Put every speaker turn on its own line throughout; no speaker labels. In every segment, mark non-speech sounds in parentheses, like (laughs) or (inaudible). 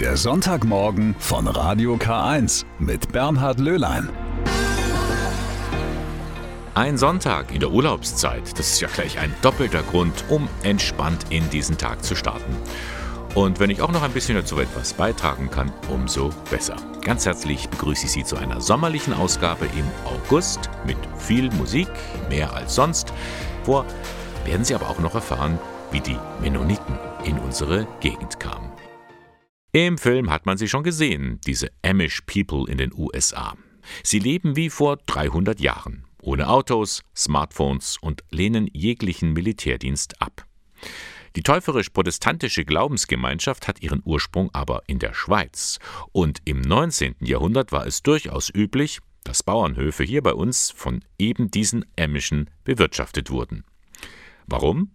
Der Sonntagmorgen von Radio K1 mit Bernhard Löhlein.
Ein Sonntag in der Urlaubszeit, das ist ja gleich ein doppelter Grund, um entspannt in diesen Tag zu starten. Und wenn ich auch noch ein bisschen dazu etwas beitragen kann, umso besser. Ganz herzlich begrüße ich Sie zu einer sommerlichen Ausgabe im August mit viel Musik, mehr als sonst. Vor werden Sie aber auch noch erfahren, wie die Mennoniten in unsere Gegend kamen. Im Film hat man sie schon gesehen, diese Amish People in den USA. Sie leben wie vor 300 Jahren, ohne Autos, Smartphones und lehnen jeglichen Militärdienst ab. Die täuferisch-protestantische Glaubensgemeinschaft hat ihren Ursprung aber in der Schweiz. Und im 19. Jahrhundert war es durchaus üblich, dass Bauernhöfe hier bei uns von eben diesen Emischen bewirtschaftet wurden. Warum?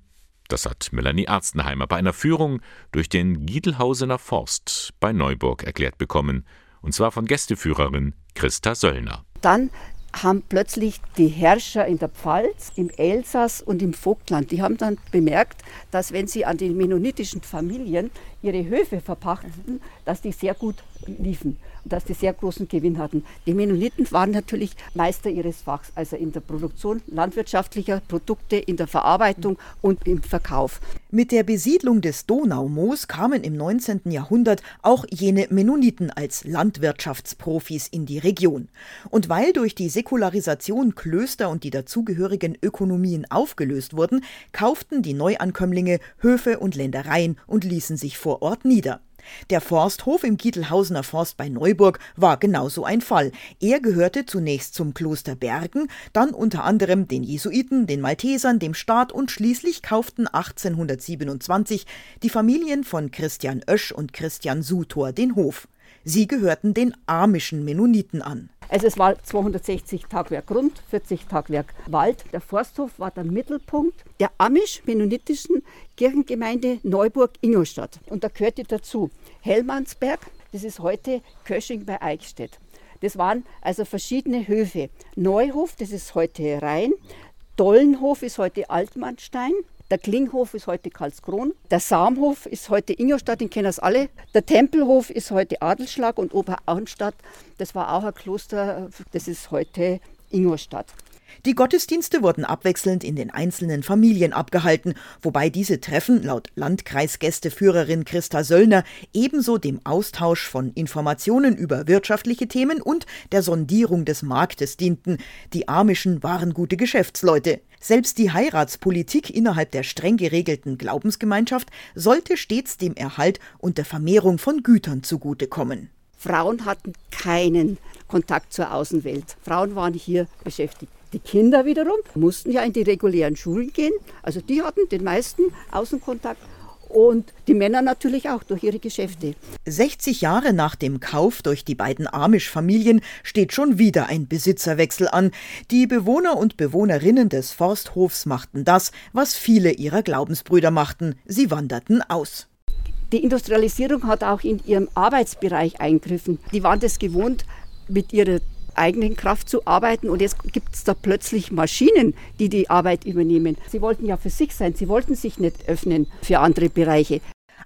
Das hat Melanie Arzenheimer bei einer Führung durch den Giedelhausener Forst bei Neuburg erklärt bekommen, und zwar von Gästeführerin Christa Söllner.
Dann haben plötzlich die Herrscher in der Pfalz, im Elsass und im Vogtland, die haben dann bemerkt, dass wenn sie an die mennonitischen Familien ihre Höfe verpachteten, dass die sehr gut liefen und dass die sehr großen Gewinn hatten. Die Mennoniten waren natürlich Meister ihres Fachs, also in der Produktion landwirtschaftlicher Produkte, in der Verarbeitung und im Verkauf.
Mit der Besiedlung des Donaumoos kamen im 19. Jahrhundert auch jene Mennoniten als Landwirtschaftsprofis in die Region. Und weil durch die Säkularisation Klöster und die dazugehörigen Ökonomien aufgelöst wurden, kauften die Neuankömmlinge Höfe und Ländereien und ließen sich vor Ort nieder. Der Forsthof im Gietelhausener Forst bei Neuburg war genauso ein Fall. Er gehörte zunächst zum Kloster Bergen, dann unter anderem den Jesuiten, den Maltesern, dem Staat und schließlich kauften 1827 die Familien von Christian Oesch und Christian Sutor den Hof. Sie gehörten den amischen Mennoniten an.
Also es war 260 Tagwerk Grund, 40 Tagwerk Wald. Der Forsthof war der Mittelpunkt der amisch-mennonitischen Kirchengemeinde Neuburg-Ingolstadt. Und da gehörte dazu Hellmannsberg, das ist heute Kösching bei Eichstätt. Das waren also verschiedene Höfe. Neuhof, das ist heute Rhein. Dollenhof ist heute Altmannstein. Der Klinghof ist heute Karlskron. Der Samhof ist heute Ingolstadt, den kennen das alle. Der Tempelhof ist heute Adelsschlag und Oberauenstadt, das war auch ein Kloster, das ist heute Ingolstadt.
Die Gottesdienste wurden abwechselnd in den einzelnen Familien abgehalten, wobei diese Treffen laut Landkreisgästeführerin Christa Söllner ebenso dem Austausch von Informationen über wirtschaftliche Themen und der Sondierung des Marktes dienten. Die Amischen waren gute Geschäftsleute. Selbst die Heiratspolitik innerhalb der streng geregelten Glaubensgemeinschaft sollte stets dem Erhalt und der Vermehrung von Gütern zugutekommen.
Frauen hatten keinen Kontakt zur Außenwelt. Frauen waren hier beschäftigt. Die Kinder wiederum mussten ja in die regulären Schulen gehen. Also die hatten den meisten Außenkontakt und die Männer natürlich auch durch ihre Geschäfte.
60 Jahre nach dem Kauf durch die beiden Amish-Familien steht schon wieder ein Besitzerwechsel an. Die Bewohner und Bewohnerinnen des Forsthofs machten das, was viele ihrer Glaubensbrüder machten. Sie wanderten aus.
Die Industrialisierung hat auch in ihrem Arbeitsbereich eingriffen. Die waren das gewohnt, mit ihrer eigenen Kraft zu arbeiten und jetzt gibt es da plötzlich Maschinen, die die Arbeit übernehmen. Sie wollten ja für sich sein, sie wollten sich nicht öffnen für andere Bereiche.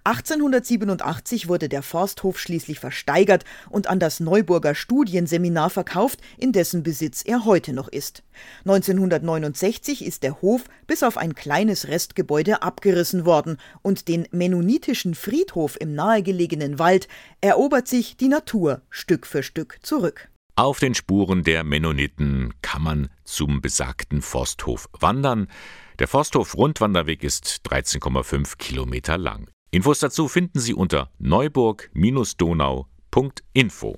1887 wurde der Forsthof schließlich versteigert und an das Neuburger Studienseminar verkauft, in dessen Besitz er heute noch ist. 1969 ist der Hof bis auf ein kleines Restgebäude abgerissen worden und den mennonitischen Friedhof im nahegelegenen Wald erobert sich die Natur Stück für Stück zurück.
Auf den Spuren der Mennoniten kann man zum besagten Forsthof wandern. Der Forsthof Rundwanderweg ist 13,5 Kilometer lang. Infos dazu finden Sie unter neuburg-donau.info.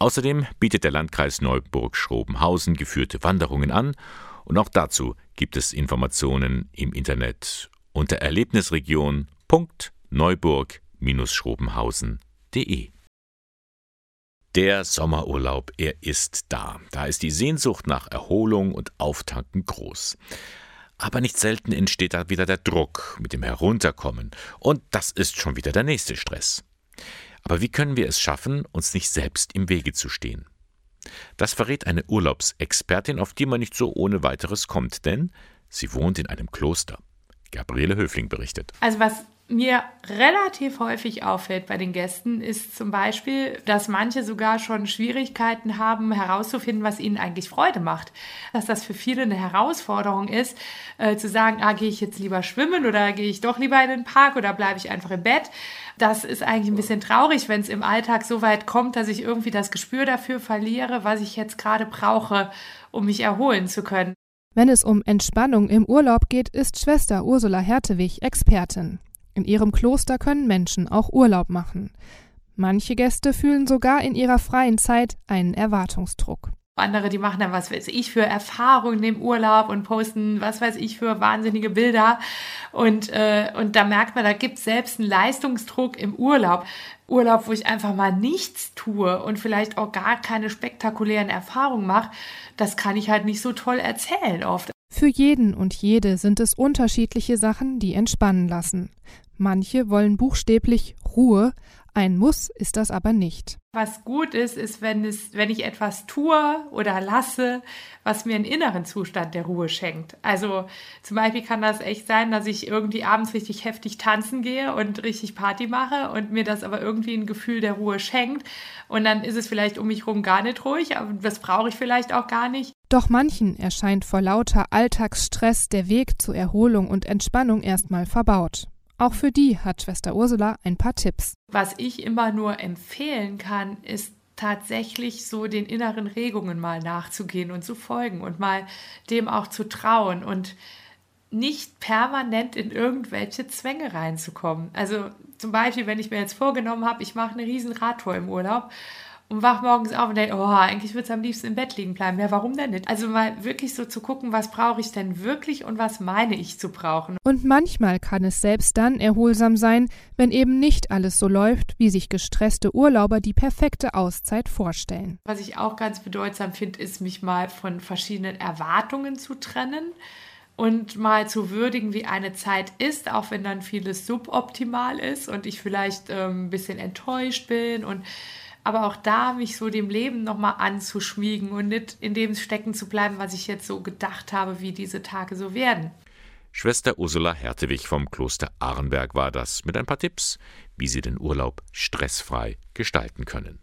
Außerdem bietet der Landkreis Neuburg-Schrobenhausen geführte Wanderungen an und auch dazu gibt es Informationen im Internet unter erlebnisregion.neuburg-schrobenhausen.de. Der Sommerurlaub, er ist da. Da ist die Sehnsucht nach Erholung und Auftanken groß. Aber nicht selten entsteht da wieder der Druck mit dem Herunterkommen. Und das ist schon wieder der nächste Stress. Aber wie können wir es schaffen, uns nicht selbst im Wege zu stehen? Das verrät eine Urlaubsexpertin, auf die man nicht so ohne weiteres kommt, denn sie wohnt in einem Kloster. Gabriele Höfling berichtet.
Also was mir relativ häufig auffällt bei den Gästen, ist zum Beispiel, dass manche sogar schon Schwierigkeiten haben, herauszufinden, was ihnen eigentlich Freude macht. Dass das für viele eine Herausforderung ist, äh, zu sagen, ah, gehe ich jetzt lieber schwimmen oder gehe ich doch lieber in den Park oder bleibe ich einfach im Bett. Das ist eigentlich ein bisschen traurig, wenn es im Alltag so weit kommt, dass ich irgendwie das Gespür dafür verliere, was ich jetzt gerade brauche, um mich erholen zu können.
Wenn es um Entspannung im Urlaub geht, ist Schwester Ursula Hertewig Expertin. In ihrem Kloster können Menschen auch Urlaub machen. Manche Gäste fühlen sogar in ihrer freien Zeit einen Erwartungsdruck.
Andere, die machen dann, was weiß ich, für Erfahrungen im Urlaub und posten, was weiß ich, für wahnsinnige Bilder. Und, äh, und da merkt man, da gibt selbst einen Leistungsdruck im Urlaub. Urlaub, wo ich einfach mal nichts tue und vielleicht auch gar keine spektakulären Erfahrungen mache, das kann ich halt nicht so toll erzählen oft.
Für jeden und jede sind es unterschiedliche Sachen, die entspannen lassen. Manche wollen buchstäblich Ruhe, ein Muss ist das aber nicht.
Was gut ist, ist, wenn, es, wenn ich etwas tue oder lasse, was mir einen inneren Zustand der Ruhe schenkt. Also zum Beispiel kann das echt sein, dass ich irgendwie abends richtig heftig tanzen gehe und richtig Party mache und mir das aber irgendwie ein Gefühl der Ruhe schenkt. Und dann ist es vielleicht um mich herum gar nicht ruhig, aber das brauche ich vielleicht auch gar nicht.
Doch manchen erscheint vor lauter Alltagsstress der Weg zur Erholung und Entspannung erstmal verbaut. Auch für die hat Schwester Ursula ein paar Tipps.
Was ich immer nur empfehlen kann, ist tatsächlich so den inneren Regungen mal nachzugehen und zu folgen und mal dem auch zu trauen und nicht permanent in irgendwelche Zwänge reinzukommen. Also zum Beispiel, wenn ich mir jetzt vorgenommen habe, ich mache eine riesen Radtour im Urlaub und wach morgens auf und denke, oh, eigentlich würde es am liebsten im Bett liegen bleiben. Ja, warum denn nicht? Also mal wirklich so zu gucken, was brauche ich denn wirklich und was meine ich zu brauchen.
Und manchmal kann es selbst dann erholsam sein, wenn eben nicht alles so läuft, wie sich gestresste Urlauber die perfekte Auszeit vorstellen.
Was ich auch ganz bedeutsam finde, ist, mich mal von verschiedenen Erwartungen zu trennen und mal zu würdigen, wie eine Zeit ist, auch wenn dann vieles suboptimal ist und ich vielleicht ähm, ein bisschen enttäuscht bin und aber auch da mich so dem Leben nochmal anzuschmiegen und nicht in dem stecken zu bleiben, was ich jetzt so gedacht habe, wie diese Tage so werden.
Schwester Ursula Hertewig vom Kloster Arnberg war das mit ein paar Tipps, wie Sie den Urlaub stressfrei gestalten können.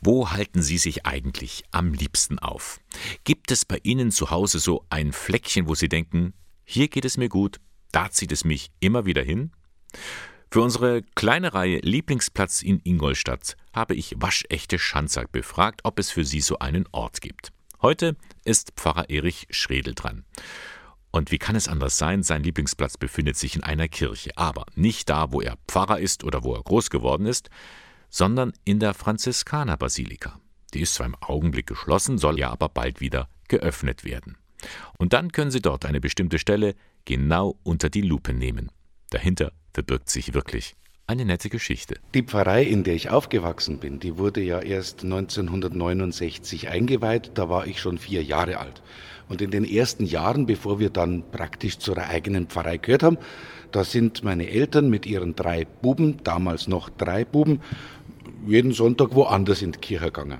Wo halten Sie sich eigentlich am liebsten auf? Gibt es bei Ihnen zu Hause so ein Fleckchen, wo Sie denken, hier geht es mir gut, da zieht es mich immer wieder hin? Für unsere kleine Reihe Lieblingsplatz in Ingolstadt habe ich waschechte Schanzer befragt, ob es für sie so einen Ort gibt. Heute ist Pfarrer Erich Schredel dran. Und wie kann es anders sein? Sein Lieblingsplatz befindet sich in einer Kirche, aber nicht da, wo er Pfarrer ist oder wo er groß geworden ist, sondern in der Franziskanerbasilika. Die ist zwar im Augenblick geschlossen, soll ja aber bald wieder geöffnet werden. Und dann können Sie dort eine bestimmte Stelle genau unter die Lupe nehmen. Dahinter verbirgt sich wirklich eine nette Geschichte.
Die Pfarrei, in der ich aufgewachsen bin, die wurde ja erst 1969 eingeweiht. Da war ich schon vier Jahre alt. Und in den ersten Jahren, bevor wir dann praktisch zur eigenen Pfarrei gehört haben, da sind meine Eltern mit ihren drei Buben, damals noch drei Buben, jeden Sonntag woanders in die Kirche gegangen.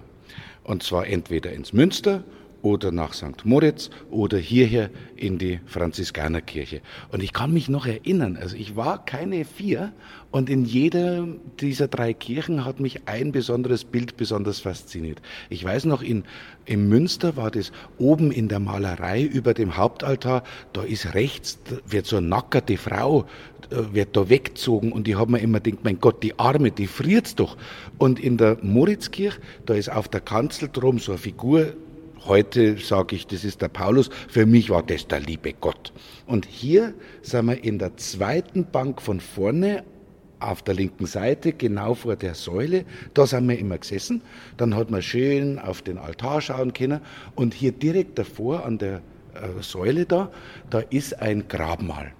Und zwar entweder ins Münster oder nach St. Moritz oder hierher in die Franziskanerkirche. Und ich kann mich noch erinnern, also ich war keine vier und in jeder dieser drei Kirchen hat mich ein besonderes Bild besonders fasziniert. Ich weiß noch, in, im Münster war das oben in der Malerei über dem Hauptaltar, da ist rechts, wird so eine nackerte Frau, äh, wird da weggezogen und ich habe mir immer gedacht, mein Gott, die Arme, die friert doch. Und in der Moritzkirche, da ist auf der Kanzel drum so eine Figur, Heute sage ich, das ist der Paulus. Für mich war das der liebe Gott. Und hier sind wir in der zweiten Bank von vorne auf der linken Seite, genau vor der Säule. Da sind wir immer gesessen. Dann hat man schön auf den Altar schauen können. Und hier direkt davor an der äh, Säule da, da ist ein Grabmal.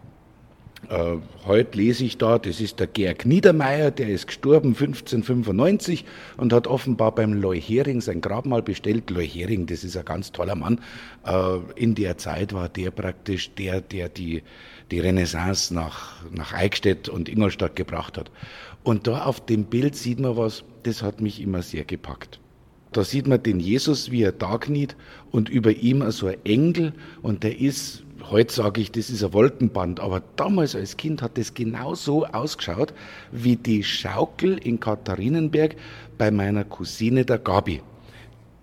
Äh, heute lese ich da, das ist der Georg Niedermeyer, der ist gestorben 1595 und hat offenbar beim Leuhering sein Grabmal bestellt. Leuhering, das ist ein ganz toller Mann. Äh, in der Zeit war der praktisch der, der die, die Renaissance nach, nach Eichstätt und Ingolstadt gebracht hat. Und da auf dem Bild sieht man was, das hat mich immer sehr gepackt. Da sieht man den Jesus, wie er da kniet und über ihm so ein Engel und der ist heute sage ich, das ist ein Wolkenband, aber damals als Kind hat das genau so ausgeschaut wie die Schaukel in Katharinenberg bei meiner Cousine der Gabi.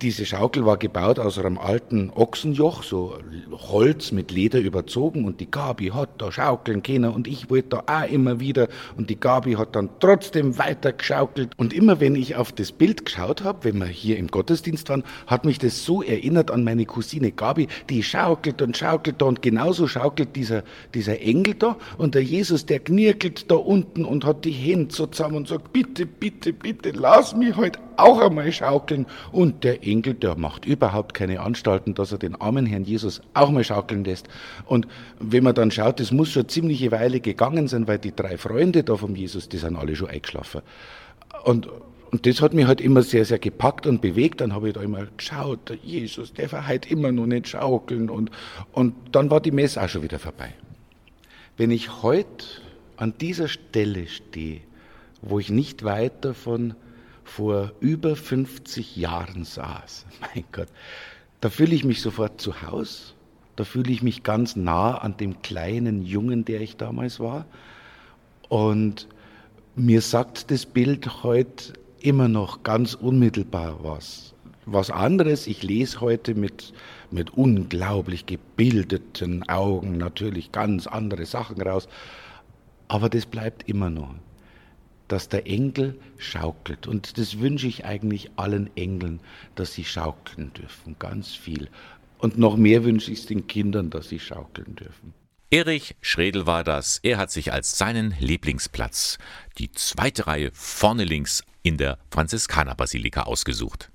Diese Schaukel war gebaut aus einem alten Ochsenjoch, so Holz mit Leder überzogen und die Gabi hat da schaukeln können und ich wollte da auch immer wieder und die Gabi hat dann trotzdem weiter geschaukelt. Und immer wenn ich auf das Bild geschaut habe, wenn wir hier im Gottesdienst waren, hat mich das so erinnert an meine Cousine Gabi, die schaukelt und schaukelt da und genauso schaukelt dieser, dieser Engel da und der Jesus, der knirkelt da unten und hat die Hände so zusammen und sagt, bitte, bitte, bitte, lass mich heute auch einmal schaukeln und der Engel, der macht überhaupt keine Anstalten, dass er den armen Herrn Jesus auch mal schaukeln lässt. Und wenn man dann schaut, das muss schon ziemliche Weile gegangen sein, weil die drei Freunde da vom Jesus, die sind alle schon eingeschlafen. Und, und das hat mich halt immer sehr, sehr gepackt und bewegt. Dann habe ich da immer geschaut, der Jesus, der war halt immer noch nicht schaukeln. Und, und dann war die Messe auch schon wieder vorbei. Wenn ich heute an dieser Stelle stehe, wo ich nicht weit davon vor über 50 Jahren saß. (laughs) Mein Gott, da fühle ich mich sofort zu Hause. Da fühle ich mich ganz nah an dem kleinen Jungen, der ich damals war. Und mir sagt das Bild heute immer noch ganz unmittelbar was. Was anderes, ich lese heute mit, mit unglaublich gebildeten Augen natürlich ganz andere Sachen raus, aber das bleibt immer noch dass der Engel schaukelt. Und das wünsche ich eigentlich allen Engeln, dass sie schaukeln dürfen, ganz viel. Und noch mehr wünsche ich es den Kindern, dass sie schaukeln dürfen.
Erich Schredel war das. Er hat sich als seinen Lieblingsplatz die zweite Reihe vorne links in der Franziskanerbasilika ausgesucht.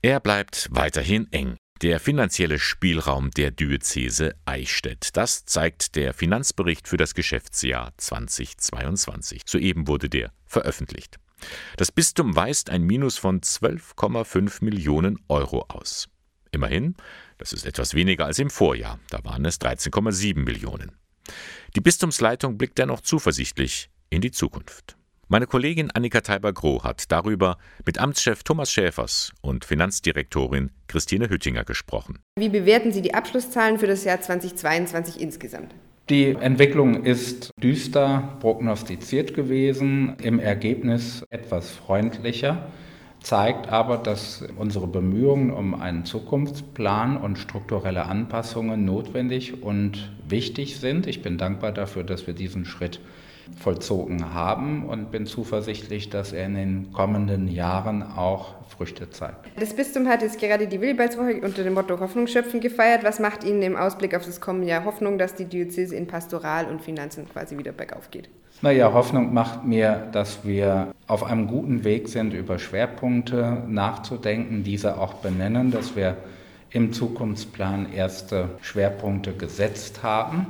Er bleibt weiterhin eng. Der finanzielle Spielraum der Diözese Eichstätt. Das zeigt der Finanzbericht für das Geschäftsjahr 2022. Soeben wurde der veröffentlicht. Das Bistum weist ein Minus von 12,5 Millionen Euro aus. Immerhin, das ist etwas weniger als im Vorjahr, da waren es 13,7 Millionen. Die Bistumsleitung blickt dennoch zuversichtlich in die Zukunft. Meine Kollegin Annika Teiber-Groh hat darüber mit Amtschef Thomas Schäfers und Finanzdirektorin Christine Hüttinger gesprochen.
Wie bewerten Sie die Abschlusszahlen für das Jahr 2022 insgesamt?
Die Entwicklung ist düster prognostiziert gewesen, im Ergebnis etwas freundlicher, zeigt aber, dass unsere Bemühungen um einen Zukunftsplan und strukturelle Anpassungen notwendig und wichtig sind. Ich bin dankbar dafür, dass wir diesen Schritt vollzogen haben und bin zuversichtlich, dass er in den kommenden Jahren auch Früchte zeigt.
Das Bistum hat jetzt gerade die Willibaldwoche unter dem Motto Hoffnung schöpfen gefeiert. Was macht Ihnen im Ausblick auf das kommende Jahr Hoffnung, dass die Diözese in Pastoral und Finanzen quasi wieder bergauf geht?
Naja, Hoffnung macht mir, dass wir auf einem guten Weg sind, über Schwerpunkte nachzudenken, diese auch benennen, dass wir im Zukunftsplan erste Schwerpunkte gesetzt haben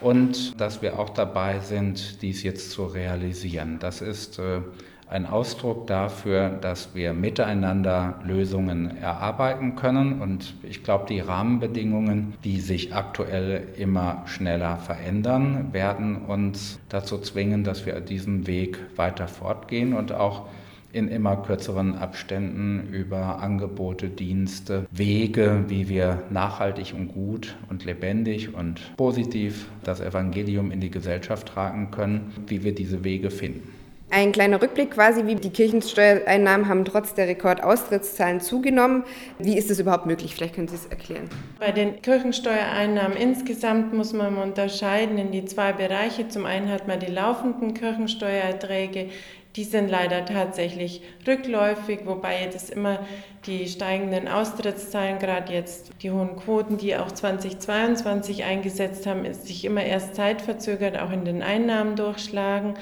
und dass wir auch dabei sind, dies jetzt zu realisieren. Das ist äh, ein Ausdruck dafür, dass wir miteinander Lösungen erarbeiten können. Und ich glaube, die Rahmenbedingungen, die sich aktuell immer schneller verändern, werden uns dazu zwingen, dass wir diesen Weg weiter fortgehen und auch in immer kürzeren Abständen über Angebote, Dienste, Wege, wie wir nachhaltig und gut und lebendig und positiv das Evangelium in die Gesellschaft tragen können, wie wir diese Wege finden.
Ein kleiner Rückblick quasi, wie die Kirchensteuereinnahmen haben trotz der Rekordaustrittszahlen zugenommen. Wie ist das überhaupt möglich? Vielleicht können Sie es erklären.
Bei den Kirchensteuereinnahmen insgesamt muss man unterscheiden in die zwei Bereiche. Zum einen hat man die laufenden Kirchensteuererträge, die sind leider tatsächlich rückläufig, wobei jetzt immer die steigenden Austrittszahlen, gerade jetzt die hohen Quoten, die auch 2022 eingesetzt haben, sich immer erst zeitverzögert auch in den Einnahmen durchschlagen.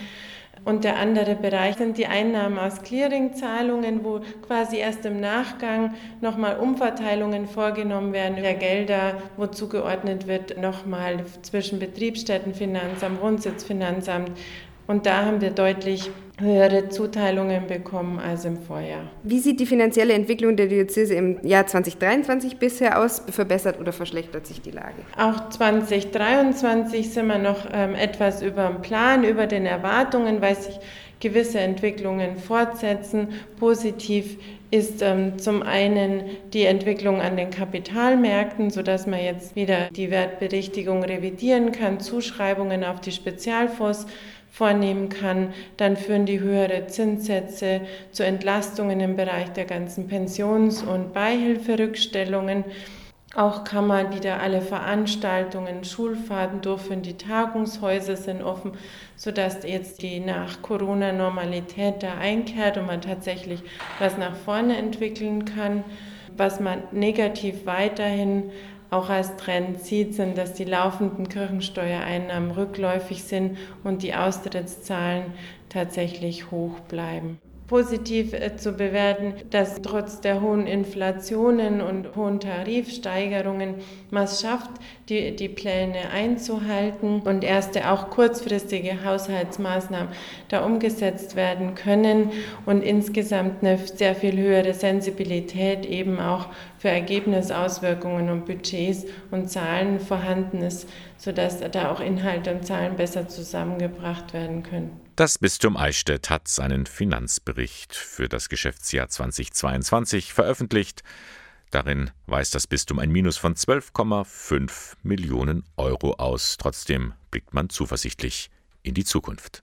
Und der andere Bereich sind die Einnahmen aus Clearingzahlungen, wo quasi erst im Nachgang nochmal Umverteilungen vorgenommen werden der Gelder, wo zugeordnet wird nochmal zwischen Betriebsstättenfinanzamt, Wohnsitzfinanzamt, Und da haben wir deutlich höhere Zuteilungen bekommen als im Vorjahr.
Wie sieht die finanzielle Entwicklung der Diözese im Jahr 2023 bisher aus? Verbessert oder verschlechtert sich die Lage?
Auch 2023 sind wir noch ähm, etwas über dem Plan, über den Erwartungen, weil sich gewisse Entwicklungen fortsetzen. Positiv ist ähm, zum einen die Entwicklung an den Kapitalmärkten, sodass man jetzt wieder die Wertberichtigung revidieren kann, Zuschreibungen auf die Spezialfonds vornehmen kann. Dann führen die höhere Zinssätze zu Entlastungen im Bereich der ganzen Pensions- und Beihilferückstellungen. Auch kann man wieder alle Veranstaltungen, Schulfahrten durchführen, die Tagungshäuser sind offen, sodass jetzt die nach Corona-Normalität da einkehrt und man tatsächlich was nach vorne entwickeln kann. Was man negativ weiterhin auch als Trend sieht, sind, dass die laufenden Kirchensteuereinnahmen rückläufig sind und die Austrittszahlen tatsächlich hoch bleiben positiv äh, zu bewerten, dass trotz der hohen Inflationen und hohen Tarifsteigerungen man es schafft, die, die Pläne einzuhalten und erste auch kurzfristige Haushaltsmaßnahmen da umgesetzt werden können und insgesamt eine sehr viel höhere Sensibilität eben auch für Ergebnisauswirkungen und Budgets und Zahlen vorhanden ist, sodass da auch Inhalte und Zahlen besser zusammengebracht werden können.
Das Bistum Eichstätt hat seinen Finanzbericht für das Geschäftsjahr 2022 veröffentlicht. Darin weist das Bistum ein Minus von 12,5 Millionen Euro aus. Trotzdem blickt man zuversichtlich in die Zukunft.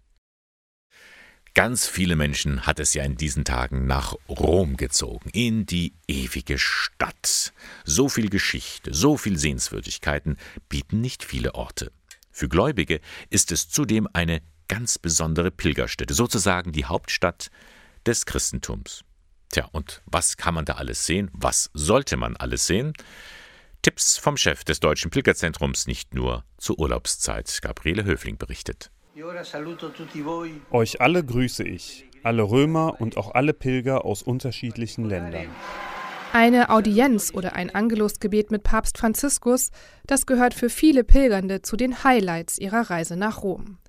Ganz viele Menschen hat es ja in diesen Tagen nach Rom gezogen, in die ewige Stadt. So viel Geschichte, so viel Sehenswürdigkeiten bieten nicht viele Orte. Für Gläubige ist es zudem eine ganz besondere Pilgerstätte, sozusagen die Hauptstadt des Christentums. Tja, und was kann man da alles sehen? Was sollte man alles sehen? Tipps vom Chef des Deutschen Pilgerzentrums nicht nur zur Urlaubszeit. Gabriele Höfling berichtet.
Euch alle grüße ich, alle Römer und auch alle Pilger aus unterschiedlichen Ländern.
Eine Audienz oder ein Angelusgebet mit Papst Franziskus, das gehört für viele Pilgernde zu den Highlights ihrer Reise nach Rom.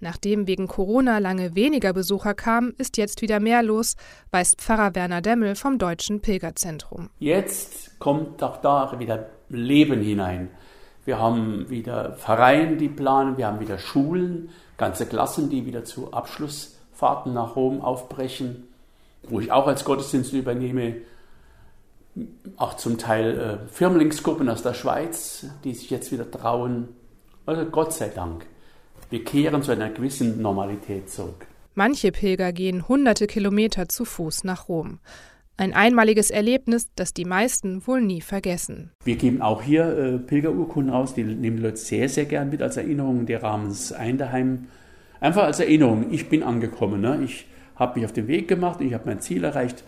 Nachdem wegen Corona lange weniger Besucher kamen, ist jetzt wieder mehr los, weist Pfarrer Werner Demmel vom Deutschen Pilgerzentrum.
Jetzt kommt auch da wieder Leben hinein. Wir haben wieder Vereine, die planen, wir haben wieder Schulen, ganze Klassen, die wieder zu Abschlussfahrten nach Rom aufbrechen, wo ich auch als Gottesdienst übernehme, auch zum Teil äh, Firmlingsgruppen aus der Schweiz, die sich jetzt wieder trauen. Also Gott sei Dank. Wir kehren zu einer gewissen Normalität zurück.
Manche Pilger gehen hunderte Kilometer zu Fuß nach Rom. Ein einmaliges Erlebnis, das die meisten wohl nie vergessen.
Wir geben auch hier äh, Pilgerurkunden aus, die nehmen die Leute sehr, sehr gern mit als Erinnerung der Rahmens ein daheim. Einfach als Erinnerung, ich bin angekommen, ne? ich habe mich auf den Weg gemacht, ich habe mein Ziel erreicht.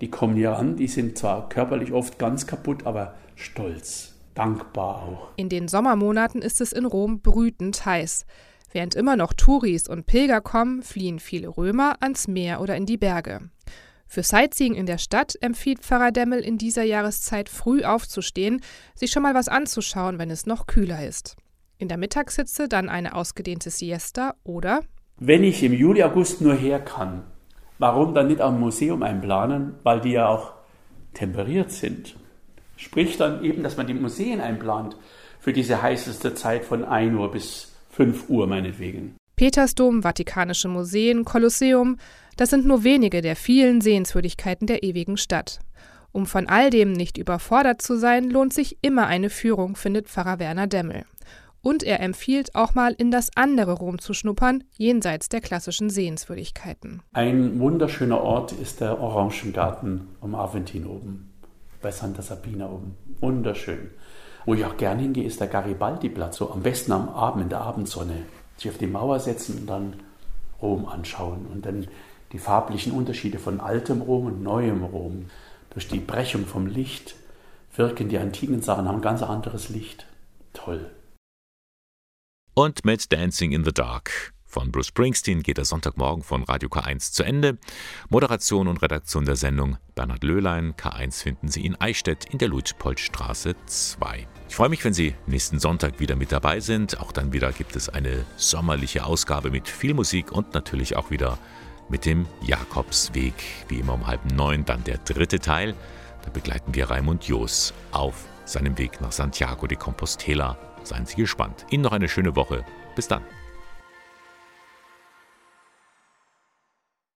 Die kommen hier an, die sind zwar körperlich oft ganz kaputt, aber stolz, dankbar auch.
In den Sommermonaten ist es in Rom brütend heiß. Während immer noch Touris und Pilger kommen, fliehen viele Römer ans Meer oder in die Berge. Für Sightseeing in der Stadt empfiehlt Pfarrer Demmel in dieser Jahreszeit früh aufzustehen, sich schon mal was anzuschauen, wenn es noch kühler ist. In der Mittagshitze dann eine ausgedehnte Siesta oder
Wenn ich im Juli, August nur her kann, warum dann nicht am Museum einplanen, weil die ja auch temperiert sind. Sprich dann eben, dass man die Museen einplant für diese heißeste Zeit von 1 Uhr bis 5 Uhr meinetwegen.
Petersdom, Vatikanische Museen, Kolosseum, das sind nur wenige der vielen Sehenswürdigkeiten der ewigen Stadt. Um von all dem nicht überfordert zu sein, lohnt sich immer eine Führung, findet Pfarrer Werner Demmel. Und er empfiehlt auch mal in das andere Rom zu schnuppern, jenseits der klassischen Sehenswürdigkeiten.
Ein wunderschöner Ort ist der Orangengarten am Aventin oben, bei Santa Sabina oben. Wunderschön. Wo ich auch gern hingehe, ist der Garibaldi-Platz, so am besten am Abend in der Abendsonne. Sich auf die Mauer setzen und dann Rom anschauen und dann die farblichen Unterschiede von altem Rom und neuem Rom. Durch die Brechung vom Licht wirken die antiken Sachen, haben ein ganz anderes Licht. Toll.
Und mit Dancing in the Dark von Bruce Springsteen geht der Sonntagmorgen von Radio K1 zu Ende. Moderation und Redaktion der Sendung Bernhard Löhlein. K1 finden Sie in Eichstätt in der Luitpoldstraße 2. Ich freue mich, wenn Sie nächsten Sonntag wieder mit dabei sind. Auch dann wieder gibt es eine sommerliche Ausgabe mit viel Musik und natürlich auch wieder mit dem Jakobsweg. Wie immer um halb neun dann der dritte Teil. Da begleiten wir Raimund Joos auf seinem Weg nach Santiago de Compostela. Seien Sie gespannt. Ihnen noch eine schöne Woche. Bis dann.